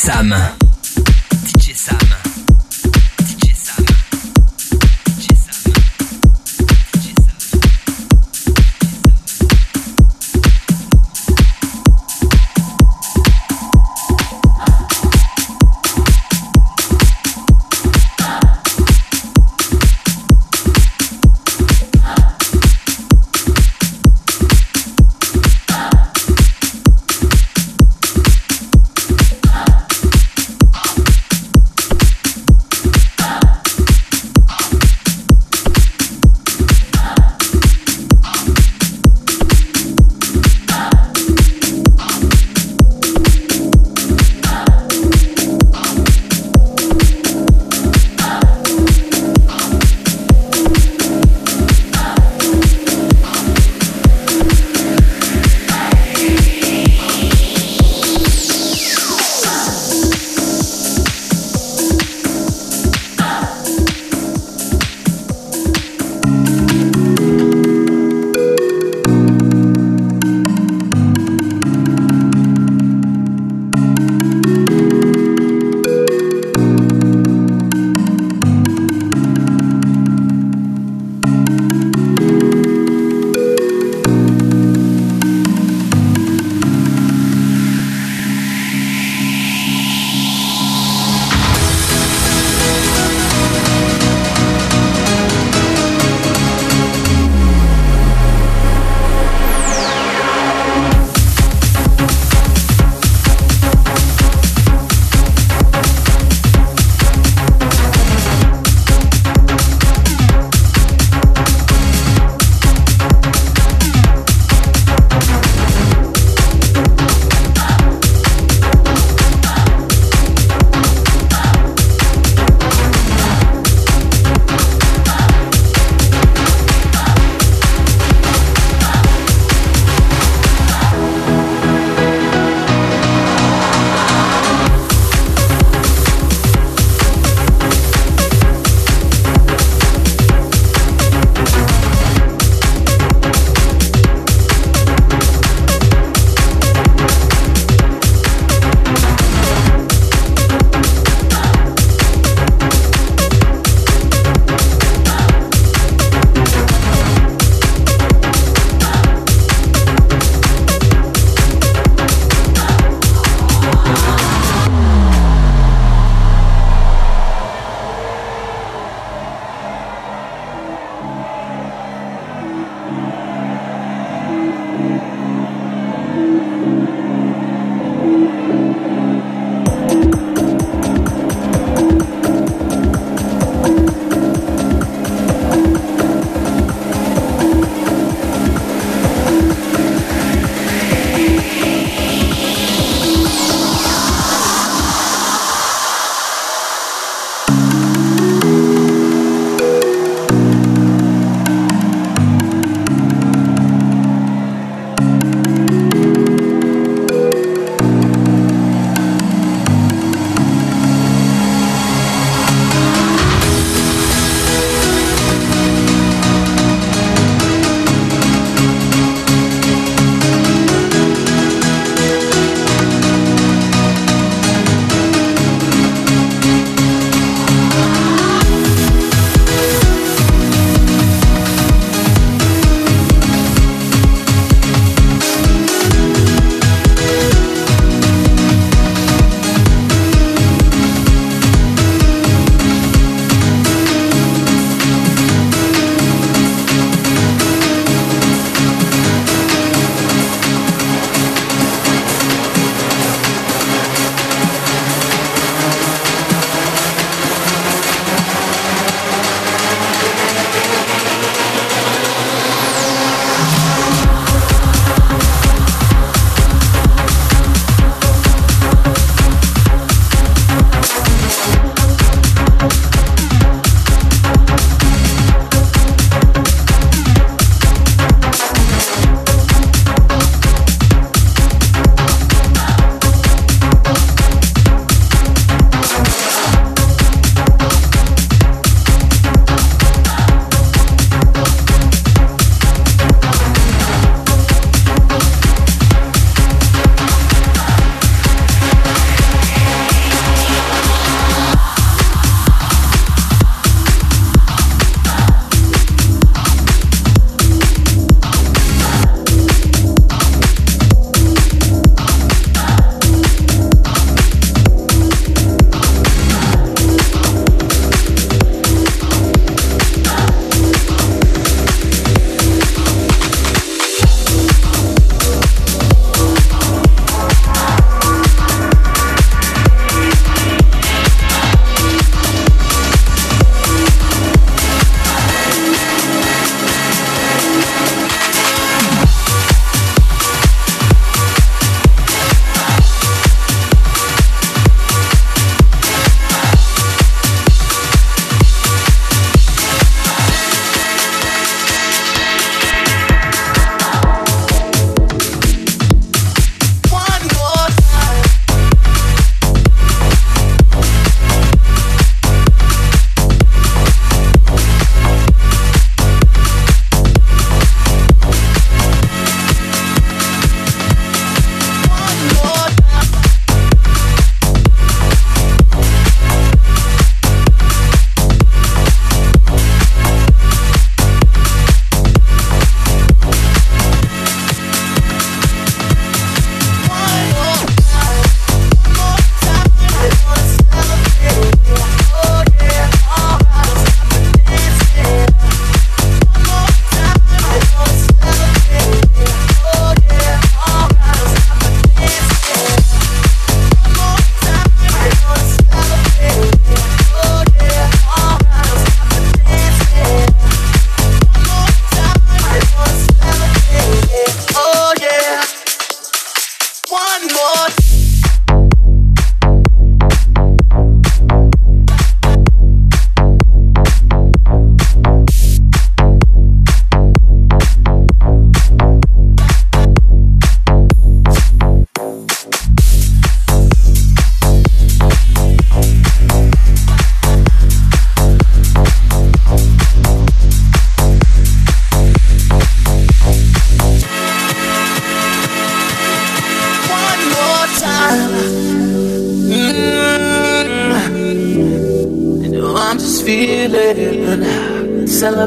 Sam.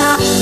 One more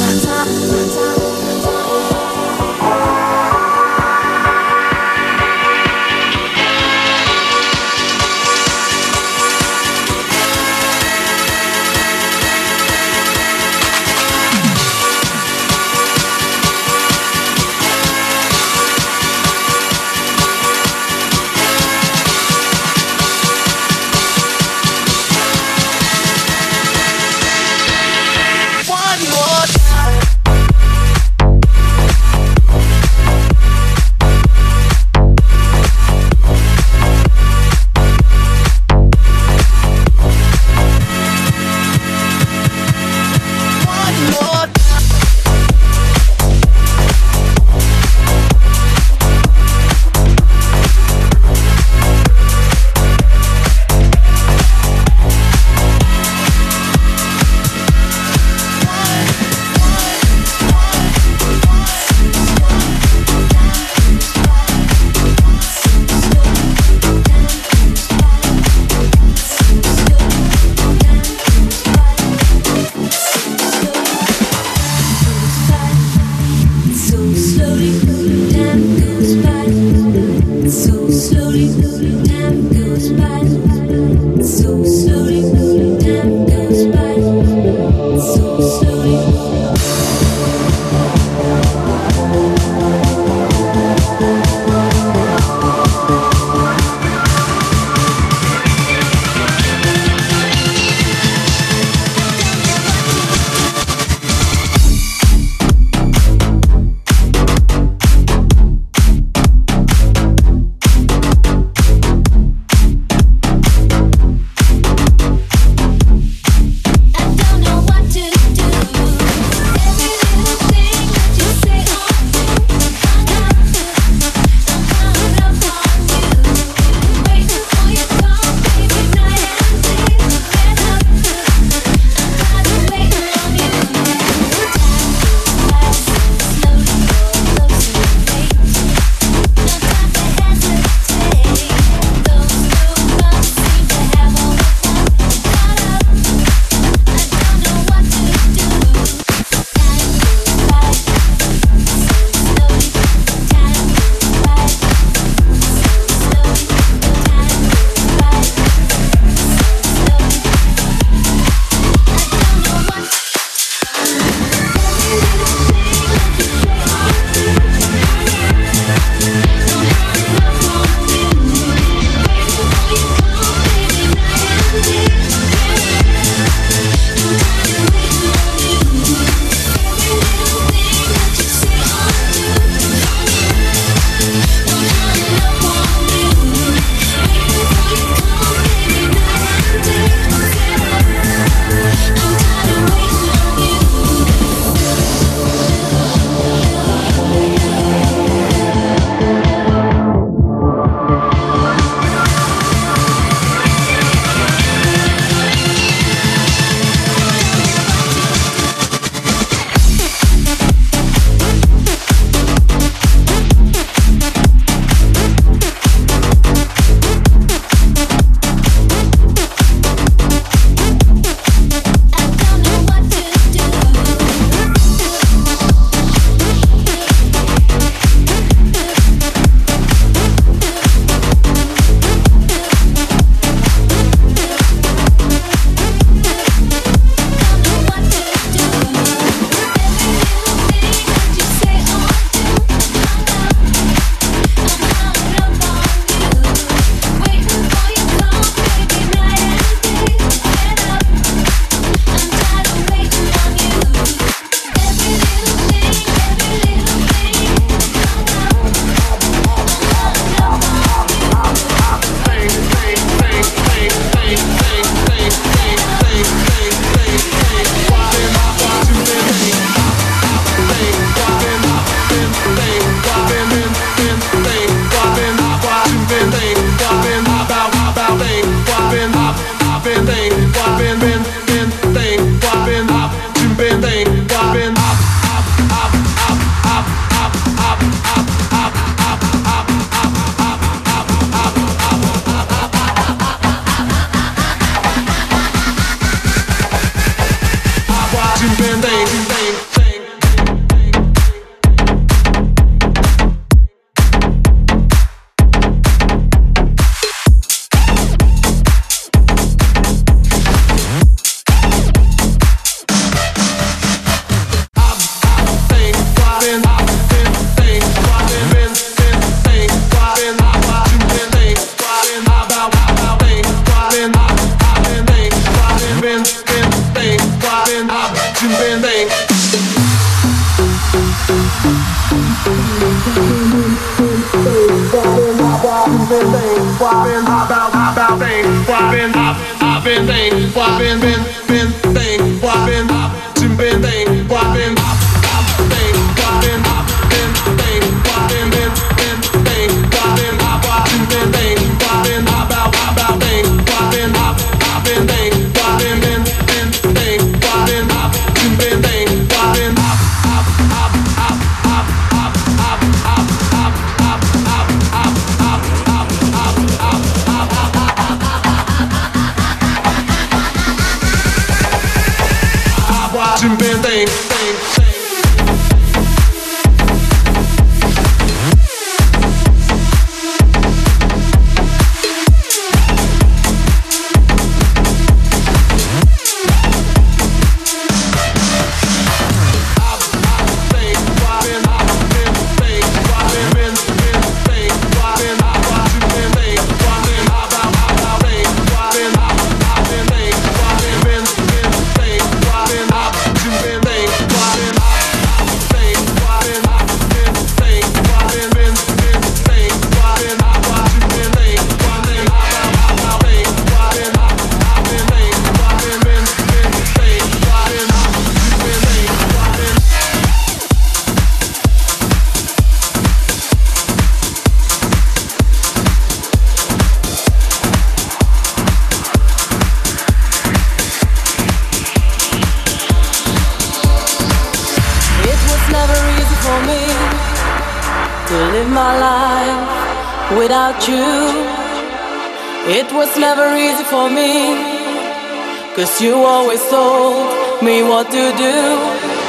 Cause you always told me what to do,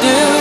do,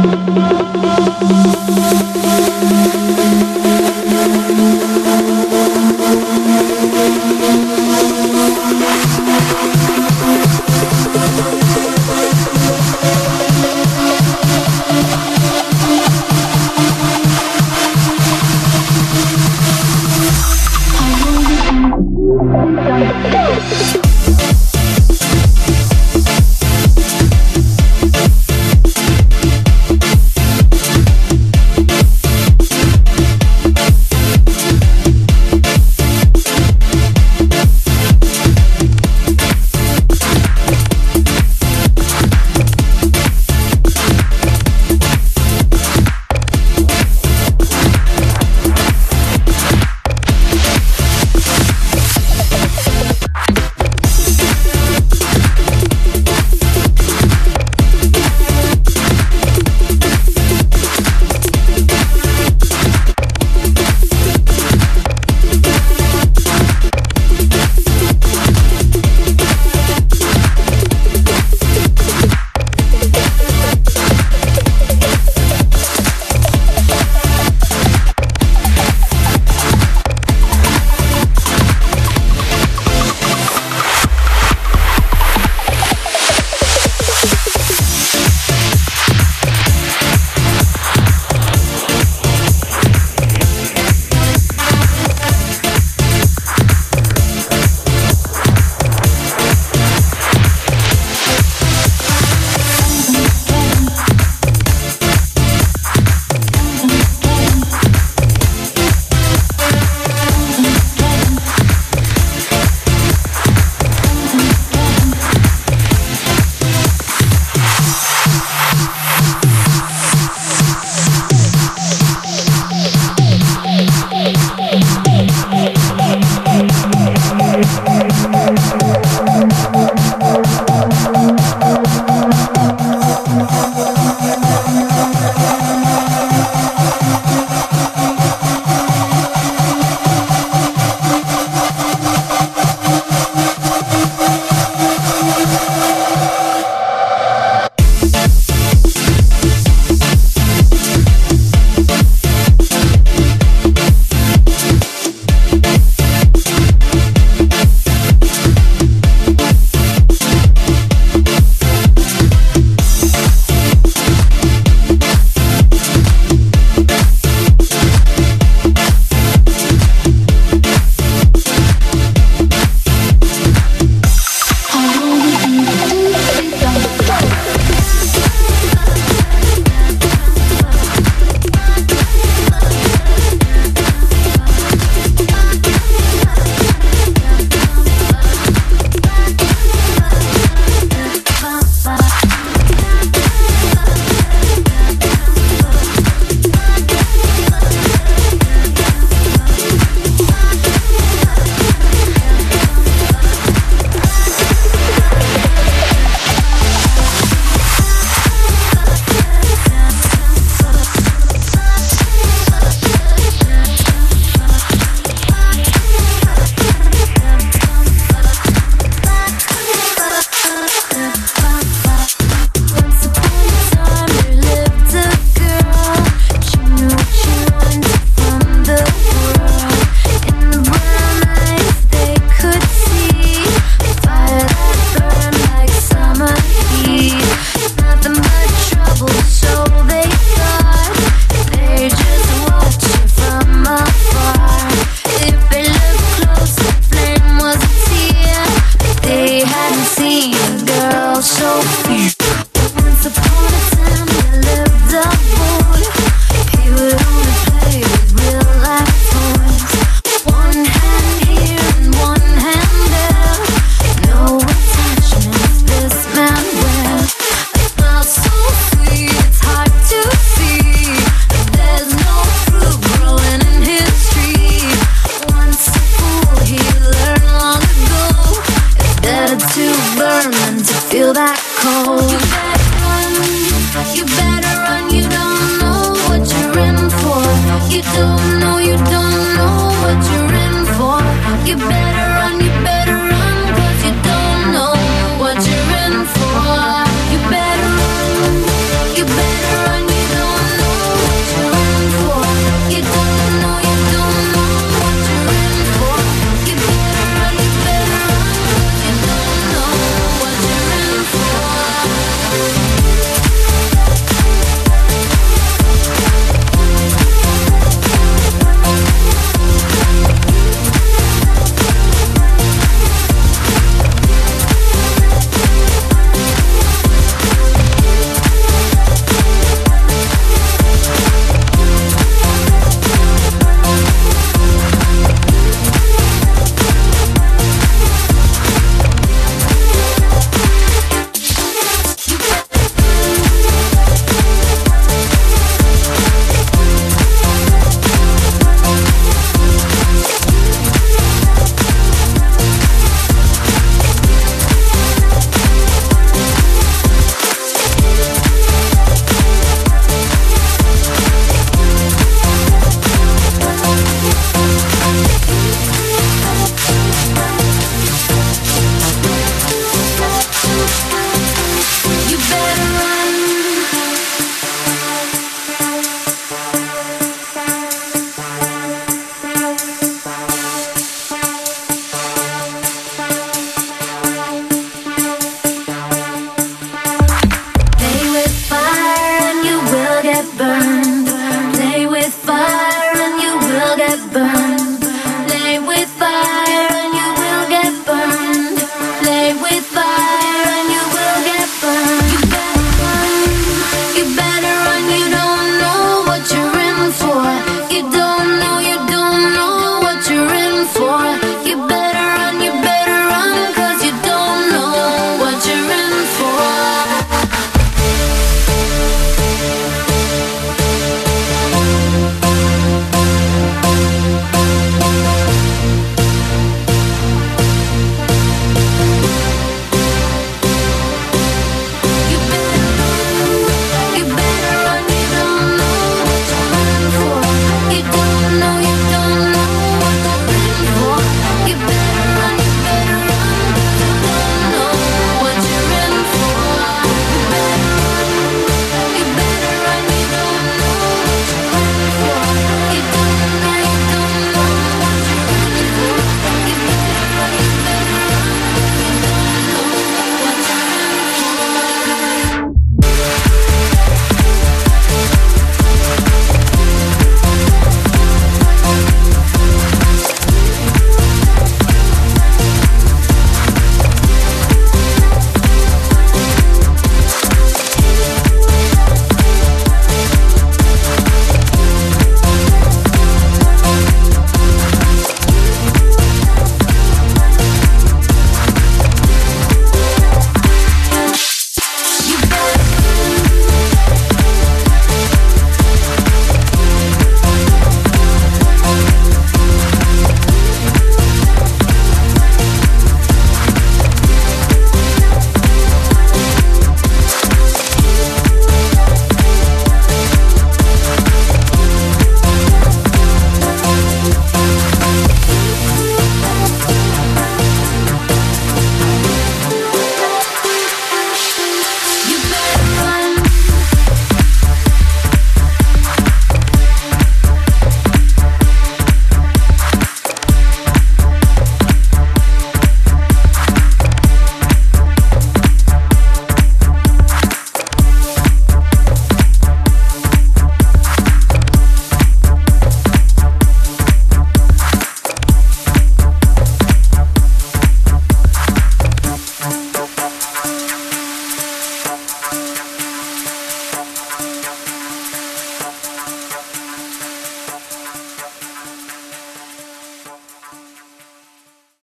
Thank you.